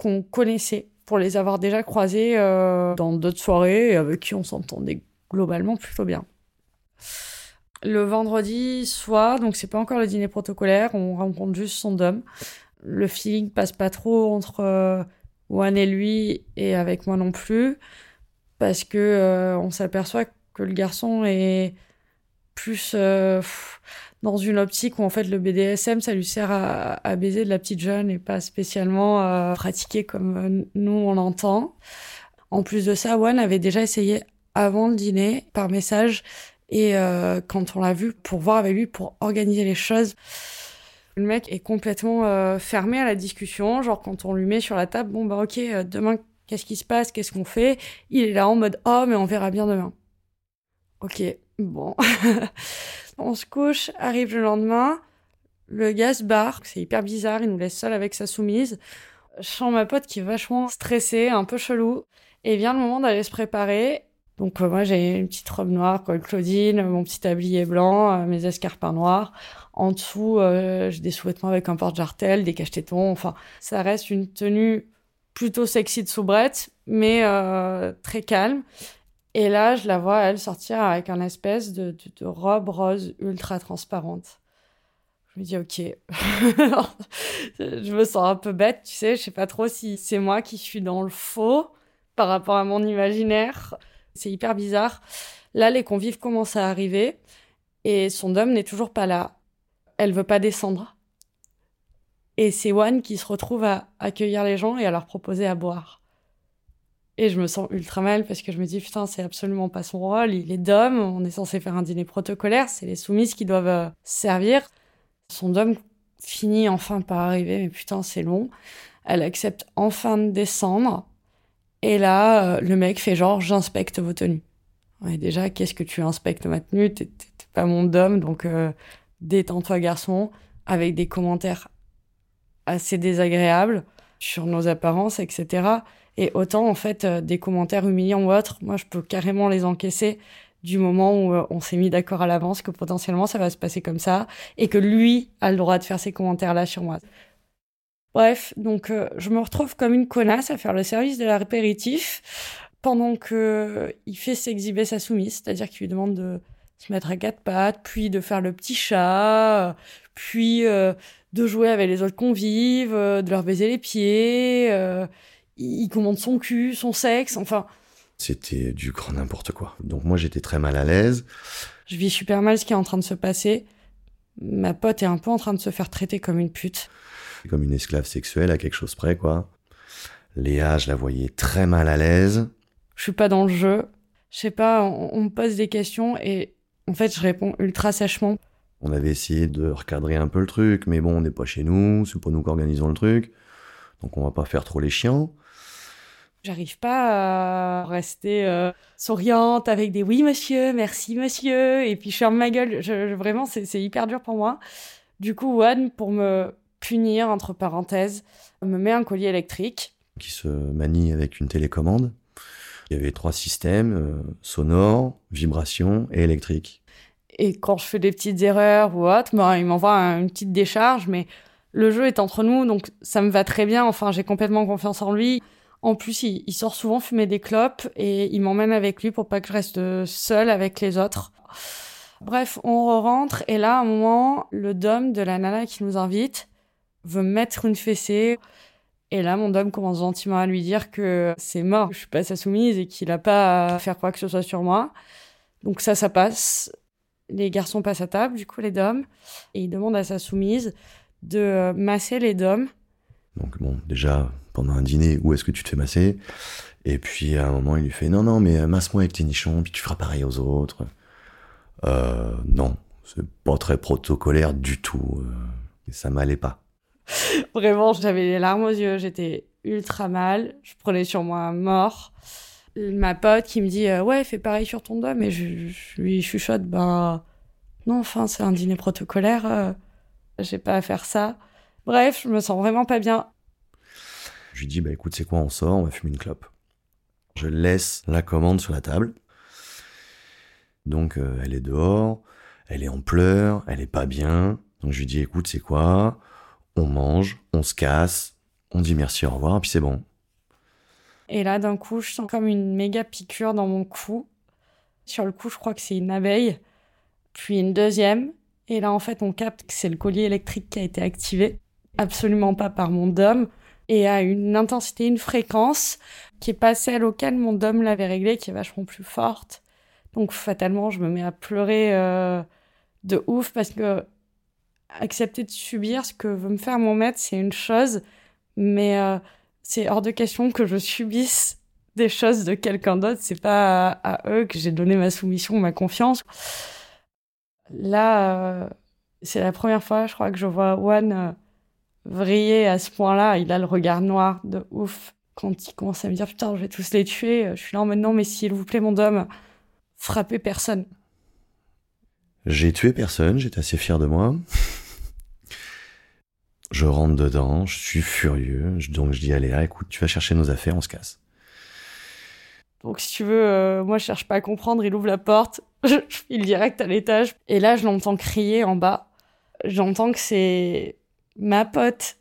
qu'on connaissait pour les avoir déjà croisés euh, dans d'autres soirées et avec qui on s'entendait globalement plutôt bien. Le vendredi soir, donc c'est pas encore le dîner protocolaire, on rencontre juste son dom. Le feeling passe pas trop entre euh, Juan et lui et avec moi non plus parce que euh, on s'aperçoit que le garçon est plus dans une optique où en fait le BDSM ça lui sert à, baiser de la petite jeune et pas spécialement à pratiquer comme euh, nous on l'entend. En plus de ça, Juan avait déjà essayé avant le dîner par message et euh, quand on l'a vu pour voir avec lui pour organiser les choses. Le mec est complètement euh, fermé à la discussion, genre quand on lui met sur la table, bon bah ok, demain qu'est-ce qui se passe, qu'est-ce qu'on fait? Il est là en mode oh mais on verra bien demain. Ok, bon. [laughs] On se couche, arrive le lendemain, le gars se barre, c'est hyper bizarre, il nous laisse seul avec sa soumise. Je sens ma pote qui est vachement stressée, un peu chelou, et vient le moment d'aller se préparer. Donc euh, moi j'ai une petite robe noire, quoi, Claudine, mon petit tablier blanc, euh, mes escarpins noirs. En dessous, euh, j'ai des sous-vêtements avec un porte-jartel, des cache-tétons. Enfin, ça reste une tenue plutôt sexy de soubrette, mais très calme. Et là, je la vois, elle, sortir avec un espèce de, robe rose ultra transparente. Je me dis, ok. [laughs] je me sens un peu bête, tu sais. Je sais pas trop si c'est moi qui suis dans le faux par rapport à mon imaginaire. C'est hyper bizarre. Là, les convives commencent à arriver et son homme n'est toujours pas là. Elle veut pas descendre. Et c'est Juan qui se retrouve à accueillir les gens et à leur proposer à boire. Et je me sens ultra mal parce que je me dis, putain, c'est absolument pas son rôle. Il est d'homme, on est censé faire un dîner protocolaire, c'est les soumises qui doivent euh, servir. Son dôme finit enfin par arriver, mais putain, c'est long. Elle accepte enfin de descendre. Et là, euh, le mec fait genre, j'inspecte vos tenues. Et déjà, qu'est-ce que tu inspectes ma tenue? T'es pas mon dôme, donc euh, détends-toi, garçon, avec des commentaires assez désagréables sur nos apparences, etc. Et autant, en fait, euh, des commentaires humiliants ou autres, moi, je peux carrément les encaisser du moment où euh, on s'est mis d'accord à l'avance que potentiellement ça va se passer comme ça et que lui a le droit de faire ces commentaires-là sur moi. Bref, donc euh, je me retrouve comme une connasse à faire le service de l'apéritif pendant que il fait s'exhiber sa soumise, c'est-à-dire qu'il lui demande de se mettre à quatre pattes, puis de faire le petit chat, puis de jouer avec les autres convives, de leur baiser les pieds il commande son cul, son sexe, enfin. C'était du grand n'importe quoi. Donc moi j'étais très mal à l'aise. Je vis super mal ce qui est en train de se passer. Ma pote est un peu en train de se faire traiter comme une pute. Comme une esclave sexuelle à quelque chose près, quoi. Léa, je la voyais très mal à l'aise. Je suis pas dans le jeu. Je sais pas, on, me pose des questions et en fait, je réponds ultra sèchement. On avait essayé de recadrer un peu le truc, mais bon, on n'est pas chez nous, c'est pas nous qui organisons le truc. Donc on va pas faire trop les chiens. J'arrive pas à rester euh, souriante avec des oui monsieur, merci monsieur, et puis je ferme ma gueule. Je, vraiment, c'est hyper dur pour moi. Du coup, One, pour me punir, entre parenthèses, me met un collier électrique. Qui se manie avec une télécommande. Il y avait trois systèmes, euh, sonore, vibration et électrique. Et quand je fais des petites erreurs ou autre, ben, il m'envoie une petite décharge, mais le jeu est entre nous, donc ça me va très bien. Enfin, j'ai complètement confiance en lui. En plus, il, sort souvent fumer des clopes et il m'emmène avec lui pour pas que je reste seule avec les autres. Bref, on rentre et là, à un moment, le dom de la nana qui nous invite veut mettre une fessée. Et là, mon dom commence gentiment à lui dire que c'est mort, je suis pas sa soumise et qu'il a pas à faire quoi que ce soit sur moi. Donc ça, ça passe. Les garçons passent à table, du coup, les doms, et il demande à sa soumise de masser les doms. Donc bon, déjà, pendant un dîner où est-ce que tu te fais masser? Et puis à un moment, il lui fait non, non, mais masse-moi avec tes nichons, puis tu feras pareil aux autres. Euh, non, c'est pas très protocolaire du tout. Euh, ça m'allait pas. [laughs] Vraiment, j'avais les larmes aux yeux, j'étais ultra mal, je prenais sur moi un mort. Ma pote qui me dit euh, ouais, fais pareil sur ton doigt, mais je, lui chuchote bah non, enfin c'est un dîner protocolaire, euh, j'ai pas à faire ça. Bref, je me sens vraiment pas bien. Je lui dis, bah écoute, c'est quoi, on sort, on va fumer une clope. Je laisse la commande sur la table. Donc euh, elle est dehors, elle est en pleurs, elle est pas bien. Donc je lui dis, écoute, c'est quoi? On mange, on se casse, on dit merci, au revoir, et puis c'est bon. Et là, d'un coup, je sens comme une méga piqûre dans mon cou. Sur le coup, je crois que c'est une abeille. Puis une deuxième. Et là, en fait, on capte que c'est le collier électrique qui a été activé. Absolument pas par mon dôme et à une intensité, une fréquence qui est pas celle auquel mon dôme l'avait réglé, qui est vachement plus forte. Donc fatalement, je me mets à pleurer euh, de ouf parce que accepter de subir ce que veut me faire mon maître, c'est une chose, mais euh, c'est hors de question que je subisse des choses de quelqu'un d'autre. C'est pas à, eux que j'ai donné ma soumission, ma confiance. Là, euh, c'est la première fois, je crois, que je vois One vriller à ce point-là. Il a le regard noir de ouf. Quand il commence à me dire putain, je vais tous les tuer, je suis là en mode non, mais s'il vous plaît, mon dôme, frappez personne. J'ai tué personne, j'étais assez fier de moi. je rentre dedans, je suis furieux, donc je dis à Léa, écoute, tu vas chercher nos affaires, on se casse. Donc si tu veux, euh, moi je cherche pas à comprendre, il ouvre la porte, [laughs] file direct à l'étage, et là je l'entends crier en bas. J'entends que c'est ma pote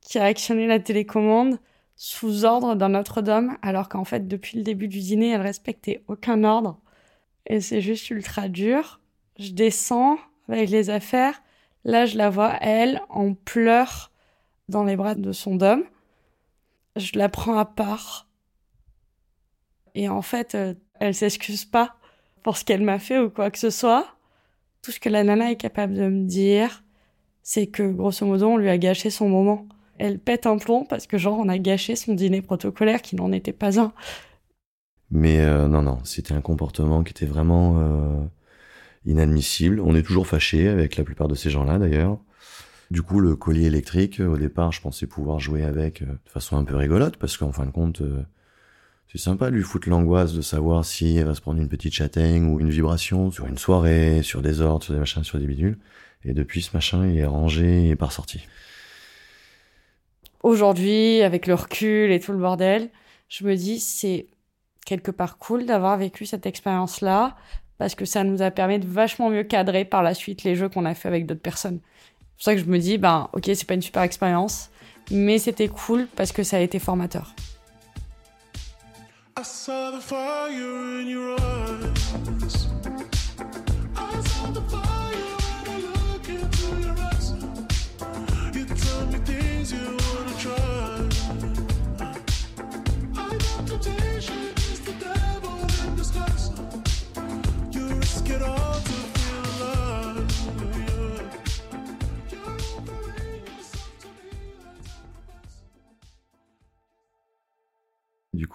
qui a actionné la télécommande sous ordre d'un autre homme, alors qu'en fait, depuis le début du dîner, elle respectait aucun ordre. Et c'est juste ultra dur. Je descends avec les affaires. Là, je la vois, elle, en pleurs dans les bras de son dôme. Je la prends à part. Et en fait, euh, elle s'excuse pas pour ce qu'elle m'a fait ou quoi que ce soit. Tout ce que la nana est capable de me dire, c'est que grosso modo, on lui a gâché son moment. Elle pète un plomb parce que genre on a gâché son dîner protocolaire qui n'en était pas un. Mais euh, non, non, c'était un comportement qui était vraiment euh, inadmissible. On est toujours fâché avec la plupart de ces gens-là d'ailleurs. Du coup, le collier électrique, au départ, je pensais pouvoir jouer avec euh, de façon un peu rigolote parce qu'en fin de compte, c'est sympa de lui foutre l'angoisse de savoir si elle va se prendre une petite châtaigne ou une vibration sur une soirée, sur des ordres, sur des machins, sur des bidules. Et depuis, ce machin, il est rangé et pas ressorti. Aujourd'hui, avec le recul et tout le bordel, je me dis, c'est quelque part cool d'avoir vécu cette expérience-là, parce que ça nous a permis de vachement mieux cadrer par la suite les jeux qu'on a fait avec d'autres personnes. C'est pour ça que je me dis, ben, ok, c'est pas une super expérience, mais c'était cool parce que ça a été formateur.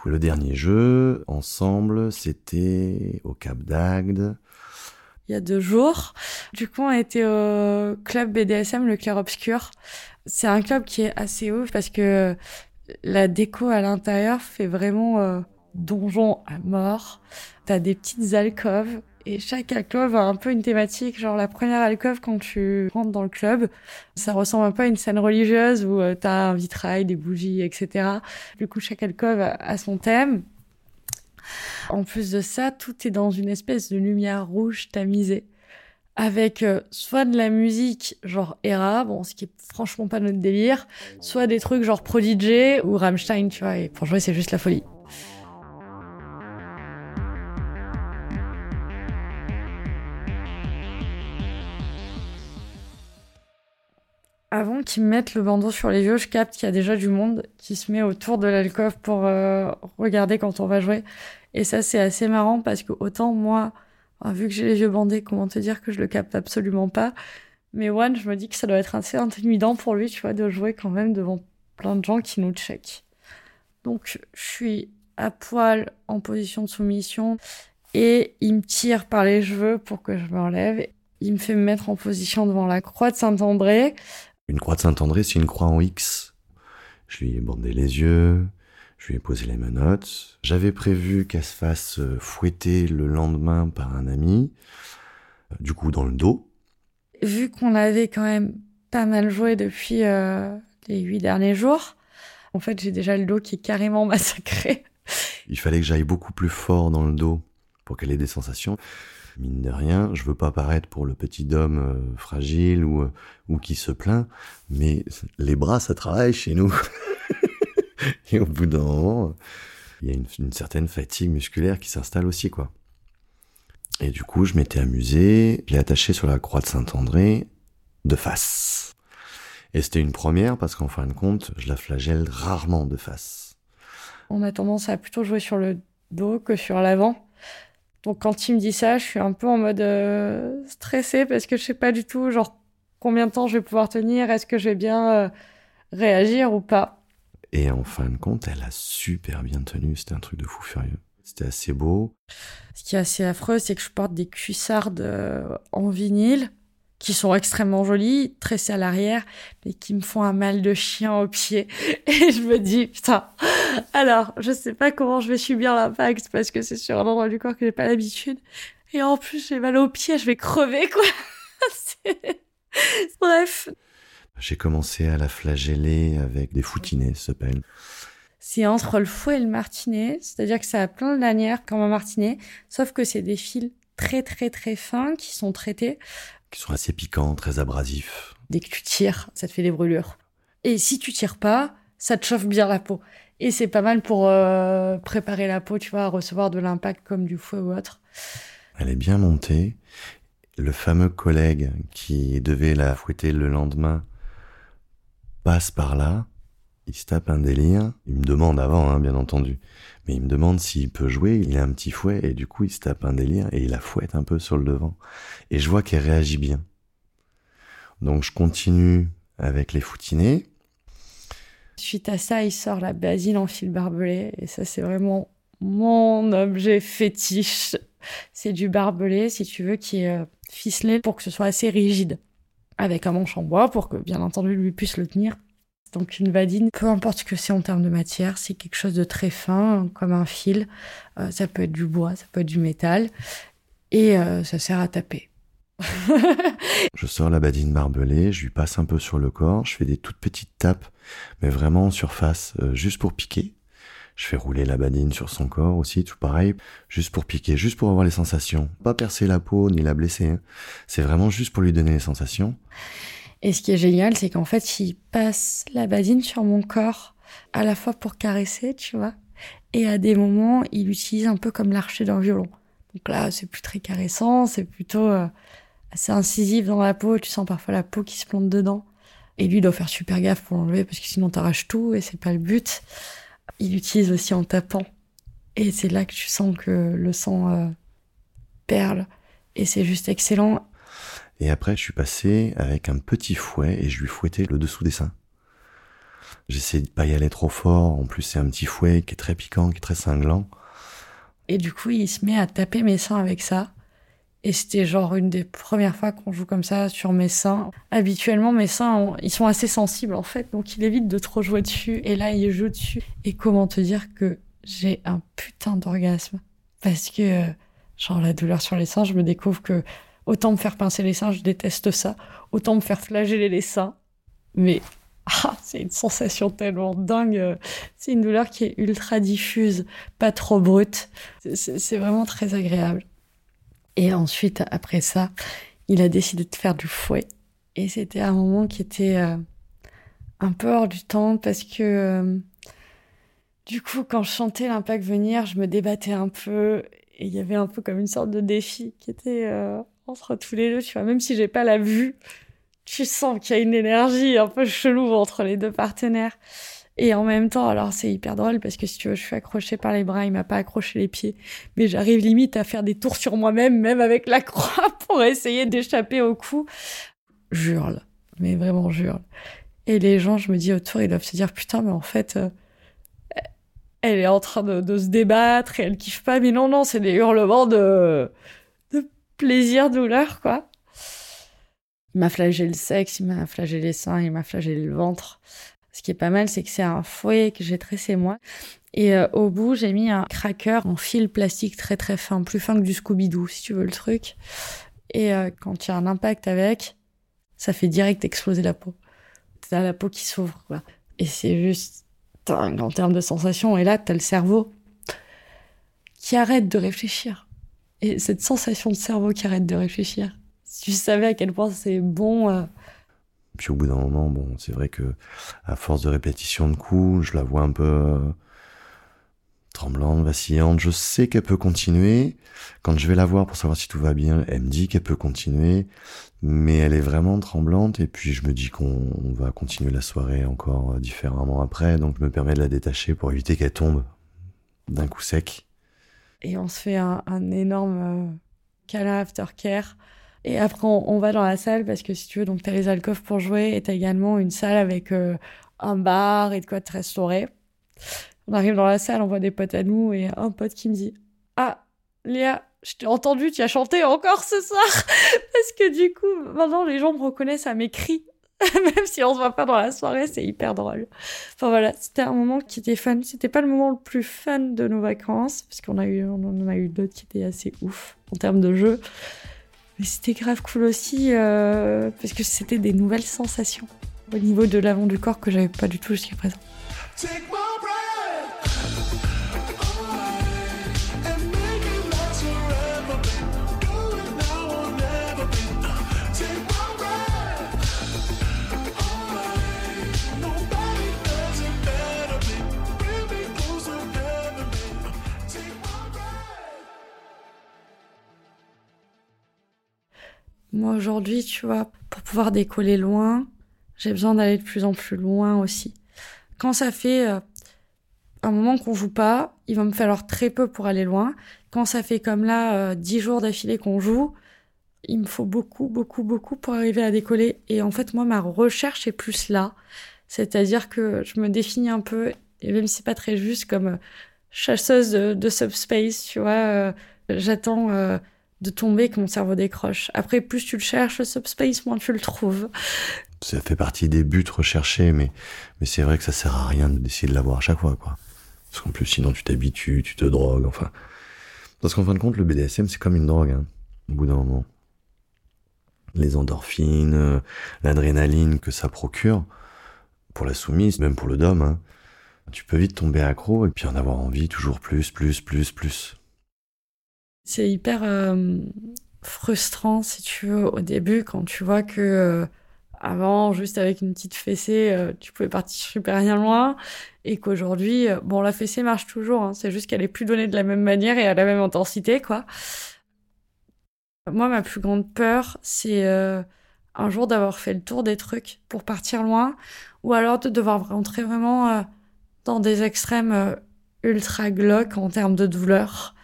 Le dernier jeu, ensemble, c'était au Cap d'Agde. Il y a deux jours. Du coup, on était au club BDSM, le Clair Obscur. C'est un club qui est assez ouf parce que la déco à l'intérieur fait vraiment euh, donjon à mort. T'as des petites alcôves et chaque alcôve a un peu une thématique. Genre la première alcôve quand tu rentres dans le club, ça ressemble un peu à une scène religieuse où euh, t'as un vitrail, des bougies, etc. Du coup, chaque alcôve a son thème. En plus de ça, tout est dans une espèce de lumière rouge tamisée avec euh, soit de la musique genre Era, bon, ce qui est franchement pas notre délire, soit des trucs genre Prodigy ou Rammstein, tu vois, et jouer, c'est juste la folie. Avant qu'ils mettent le bandeau sur les yeux, je capte qu'il y a déjà du monde qui se met autour de l'alcove pour euh, regarder quand on va jouer. Et ça, c'est assez marrant parce que autant moi, vu que j'ai les yeux bandés, comment te dire que je le capte absolument pas? Mais One, je me dis que ça doit être assez intimidant pour lui, tu vois, de jouer quand même devant plein de gens qui nous checkent. Donc, je suis à poil en position de soumission et il me tire par les cheveux pour que je m'enlève. Il me fait me mettre en position devant la croix de Saint-André. Une croix de Saint-André, c'est une croix en X. Je lui ai bandé les yeux, je lui ai posé les menottes. J'avais prévu qu'elle se fasse euh, fouetter le lendemain par un ami, euh, du coup dans le dos. Vu qu'on avait quand même pas mal joué depuis euh, les huit derniers jours, en fait j'ai déjà le dos qui est carrément [laughs] massacré. Il fallait que j'aille beaucoup plus fort dans le dos pour qu'elle ait des sensations. Mine de rien, je veux pas paraître pour le petit homme fragile ou, ou qui se plaint, mais les bras ça travaille chez nous. [laughs] Et au bout d'un moment, il y a une, certaine fatigue musculaire qui s'installe aussi, quoi. Et du coup, je m'étais amusé, je l'ai attaché sur la croix de Saint-André de face. Et c'était une première parce qu'en fin de compte, je la flagelle rarement de face. On a tendance à plutôt jouer sur le dos que sur l'avant. Donc quand il me dit ça, je suis un peu en mode euh, stressé parce que je sais pas du tout genre combien de temps je vais pouvoir tenir, est-ce que je vais bien euh, réagir ou pas. Et en fin de compte, elle a super bien tenu. C'était un truc de fou furieux. C'était assez beau. Ce qui est assez affreux, c'est que je porte des cuissardes euh, en vinyle qui sont extrêmement jolies, tressées à l'arrière, mais qui me font un mal de chien au pied. [laughs] Et je me dis, putain, alors, je sais pas comment je vais subir l'impact parce que c'est sur un endroit du corps que j'ai pas l'habitude. Et en plus, j'ai mal au pied, je vais crever, quoi. [laughs] Bref, j'ai commencé à la flageller avec des foutinets, ça s'appelle. C'est entre le fouet et le martinet, c'est-à-dire que ça a plein de lanières comme un martinet, sauf que c'est des fils très très très fins qui sont traités. Qui sont assez piquants, très abrasifs. Dès que tu tires, ça te fait des brûlures. Et si tu tires pas, ça te chauffe bien la peau. Et c'est pas mal pour euh, préparer la peau, tu vois, à recevoir de l'impact comme du fouet ou autre. Elle est bien montée. Le fameux collègue qui devait la fouetter le lendemain passe par là, il se tape un délire, il me demande avant, hein, bien entendu, mais il me demande s'il peut jouer, il a un petit fouet, et du coup il se tape un délire, et il la fouette un peu sur le devant. Et je vois qu'elle réagit bien. Donc je continue avec les foutinés. Suite à ça, il sort la basile en fil barbelé, et ça c'est vraiment mon objet fétiche. C'est du barbelé, si tu veux, qui est euh, ficelé pour que ce soit assez rigide avec un manche en bois pour que, bien entendu, lui puisse le tenir. Donc une vadine, peu importe ce que c'est en termes de matière, c'est quelque chose de très fin, comme un fil. Euh, ça peut être du bois, ça peut être du métal, et euh, ça sert à taper. [laughs] je sors la badine barbelée, je lui passe un peu sur le corps, je fais des toutes petites tapes, mais vraiment en surface, euh, juste pour piquer. Je fais rouler la badine sur son corps aussi, tout pareil, juste pour piquer, juste pour avoir les sensations. Pas percer la peau ni la blesser. Hein. C'est vraiment juste pour lui donner les sensations. Et ce qui est génial, c'est qu'en fait, il passe la badine sur mon corps, à la fois pour caresser, tu vois, et à des moments, il l'utilise un peu comme l'archer d'un violon. Donc là, c'est plus très caressant, c'est plutôt euh, assez incisif dans la peau, tu sens parfois la peau qui se plante dedans. Et lui, il doit faire super gaffe pour l'enlever parce que sinon t'arraches tout et c'est pas le but il l'utilise aussi en tapant. Et c'est là que tu sens que le sang euh, perle. Et c'est juste excellent. Et après, je suis passé avec un petit fouet et je lui fouettais le dessous des seins. J'essaie de pas y aller trop fort. En plus, c'est un petit fouet qui est très piquant, qui est très cinglant. Et du coup, il se met à taper mes seins avec ça. Et c'était genre une des premières fois qu'on joue comme ça sur mes seins. Habituellement, mes seins, ils sont assez sensibles en fait, donc il évite de trop jouer dessus. Et là, il joue dessus. Et comment te dire que j'ai un putain d'orgasme? Parce que, genre, la douleur sur les seins, je me découvre que autant me faire pincer les seins, je déteste ça. Autant me faire flageller les seins. Mais [laughs] ah, c'est une sensation tellement dingue. C'est une douleur qui est ultra diffuse, pas trop brute. C'est vraiment très agréable. Et ensuite, après ça, il a décidé de faire du fouet. Et c'était un moment qui était euh, un peu hors du temps parce que euh, du coup, quand je chantais l'impact venir, je me débattais un peu et il y avait un peu comme une sorte de défi qui était euh, entre tous les deux, tu vois. Même si j'ai pas la vue, tu sens qu'il y a une énergie un peu chelou entre les deux partenaires. Et en même temps, alors c'est hyper drôle parce que si tu veux, je suis accrochée par les bras, il m'a pas accroché les pieds, mais j'arrive limite à faire des tours sur moi-même, même avec la croix, [laughs] pour essayer d'échapper au coup. Jurle, mais vraiment jurle. Et les gens, je me dis autour, ils doivent se dire putain, mais en fait, euh, elle est en train de, se débattre et elle kiffe pas. Mais non, non, c'est des hurlements de, de plaisir, douleur, quoi. Il m'a flagellé le sexe, il m'a flagellé les seins, il m'a flagellé le ventre. Ce qui est pas mal, c'est que c'est un fouet que j'ai tressé moi. Et euh, au bout, j'ai mis un cracker en fil plastique très très fin, plus fin que du Scooby-Doo, si tu veux le truc. Et euh, quand il y a un impact avec, ça fait direct exploser la peau. T'as la peau qui s'ouvre, quoi. Et c'est juste dingue en termes de sensation. Et là, t'as le cerveau qui arrête de réfléchir. Et cette sensation de cerveau qui arrête de réfléchir. Si tu savais à quel point c'est bon... Euh, puis au bout d'un moment, bon, c'est vrai que à force de répétition de coups, je la vois un peu euh, tremblante, vacillante. Je sais qu'elle peut continuer. Quand je vais la voir pour savoir si tout va bien, elle me dit qu'elle peut continuer, mais elle est vraiment tremblante. Et puis je me dis qu'on va continuer la soirée encore euh, différemment après, donc je me permets de la détacher pour éviter qu'elle tombe d'un coup sec. Et on se fait un, énorme euh, câlin aftercare et après, on, va dans la salle parce que si tu veux, donc as les alcôves pour jouer et t'as également une salle avec euh, un bar et de quoi te restaurer. On arrive dans la salle, on voit des potes à nous et un pote qui me dit Ah, Léa, je t'ai entendu, tu as chanté encore ce soir [laughs] Parce que du coup, maintenant les gens me reconnaissent à mes cris. [laughs] Même si on se voit pas dans la soirée, c'est hyper drôle. Enfin voilà, c'était un moment qui était fun. C'était pas le moment le plus fun de nos vacances, parce qu'on a eu, on en a eu d'autres qui étaient assez ouf en termes de jeu. Mais c'était grave cool aussi euh, parce que c'était des nouvelles sensations au niveau de l'avant du corps que j'avais pas du tout jusqu'à présent. Moi aujourd'hui, tu vois, pour pouvoir décoller loin, j'ai besoin d'aller de plus en plus loin aussi. Quand ça fait euh, un moment qu'on joue pas, il va me falloir très peu pour aller loin. Quand ça fait comme là euh, dix jours d'affilée qu'on joue, il me faut beaucoup, beaucoup, beaucoup pour arriver à décoller. Et en fait, moi, ma recherche est plus là. C'est-à-dire que je me définis un peu, et même si c'est pas très juste, comme euh, chasseuse de subspace, tu vois. J'attends de tomber que mon cerveau décroche. Après, plus tu le cherches, le subspace, moins tu le trouves. Ça fait partie des buts recherchés, mais, mais c'est vrai que ça sert à rien d'essayer de l'avoir à chaque fois, quoi. Parce qu'en plus, sinon, tu t'habitues, tu te drogues, enfin. Parce qu'en fin de compte, le BDSM, c'est comme une drogue, hein, au bout d'un moment. Les endorphines, euh, l'adrénaline que ça procure, pour la soumise, même pour le dom, hein, tu peux vite tomber accro et puis en avoir envie toujours plus, plus, plus, plus. C'est hyper euh, frustrant, si tu veux, au début, quand tu vois que euh, avant, juste avec une petite fessée, euh, tu pouvais partir super rien loin, et qu'aujourd'hui, bon, la fessée marche toujours, hein, c'est juste qu'elle est plus donnée de la même manière et à la même intensité, quoi. Moi, ma plus grande peur, c'est un jour d'avoir fait le tour des trucs pour partir loin, ou alors de devoir rentrer vraiment dans des extrêmes ultra glauques en termes de douleur.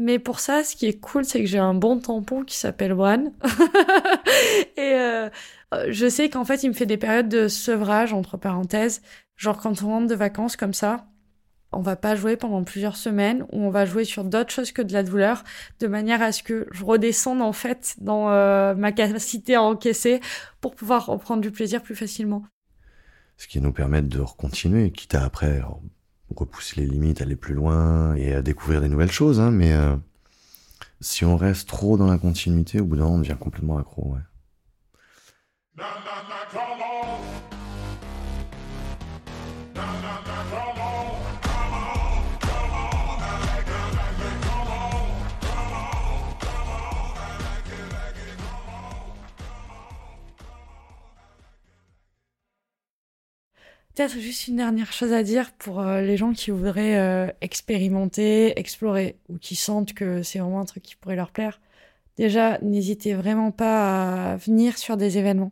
Mais pour ça, ce qui est cool, c'est que j'ai un bon tampon qui s'appelle One. [laughs] et euh, Euh, je sais qu'en fait, il me fait des périodes de sevrage, entre parenthèses. Genre quand on rentre de vacances comme ça, on va pas jouer pendant plusieurs semaines ou on va jouer sur d'autres choses que de la douleur de manière à ce que je redescende en fait dans euh, ma capacité à encaisser pour pouvoir reprendre du plaisir plus facilement. Ce qui nous permet de continuer, quitte à après repousser les limites, aller plus loin et à découvrir des nouvelles choses. Hein, mais euh, si on reste trop dans la continuité, au bout d'un moment, on devient complètement accro. Peut-être juste une dernière chose à dire pour euh, les gens qui voudraient euh, expérimenter, explorer, ou qui sentent que c'est vraiment un truc qui pourrait leur plaire. Déjà, n'hésitez vraiment pas à venir sur des événements,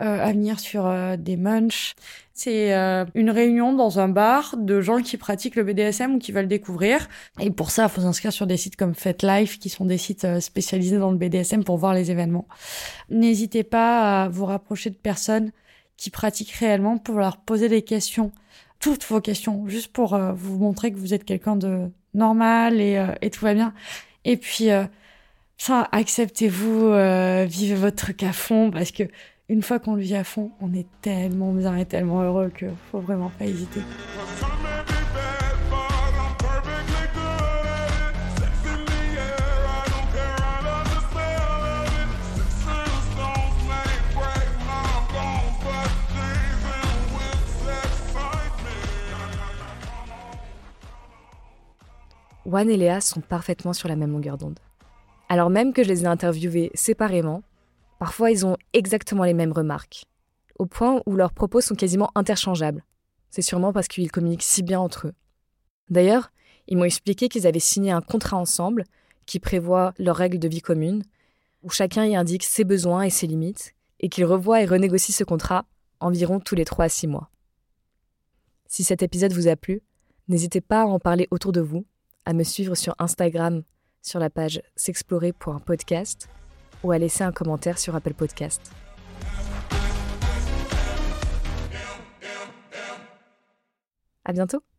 euh, à venir sur des munchs. C'est une réunion dans un bar de gens qui pratiquent le BDSM ou qui veulent découvrir. Et pour ça, il faut s'inscrire sur des sites comme FetLife, qui sont des sites spécialisés dans le BDSM pour voir les événements. N'hésitez pas à vous rapprocher de personnes qui pratiquent réellement pour leur poser des questions, toutes vos questions, juste pour euh, vous montrer que vous êtes quelqu'un de normal et, euh, et, tout va bien. Et puis, euh, ça, acceptez-vous, vivez votre truc à fond parce que une fois qu'on le vit à fond, on est tellement bien et tellement heureux que faut vraiment pas hésiter. Juan et Léa sont parfaitement sur la même longueur d'onde. Alors même que je les ai interviewés séparément, parfois ils ont exactement les mêmes remarques, au point où leurs propos sont quasiment interchangeables. C'est sûrement parce qu'ils communiquent si bien entre eux. D'ailleurs, ils m'ont expliqué qu'ils avaient signé un contrat ensemble qui prévoit leurs règles de vie commune, où chacun y indique ses besoins et ses limites, et qu'ils revoient et renégocient ce contrat environ tous les 3 à 6 mois. Si cet épisode vous a plu, n'hésitez pas à en parler autour de vous à me suivre sur Instagram sur la page s'explorer pour un podcast ou à laisser un commentaire sur Apple Podcast. À bientôt!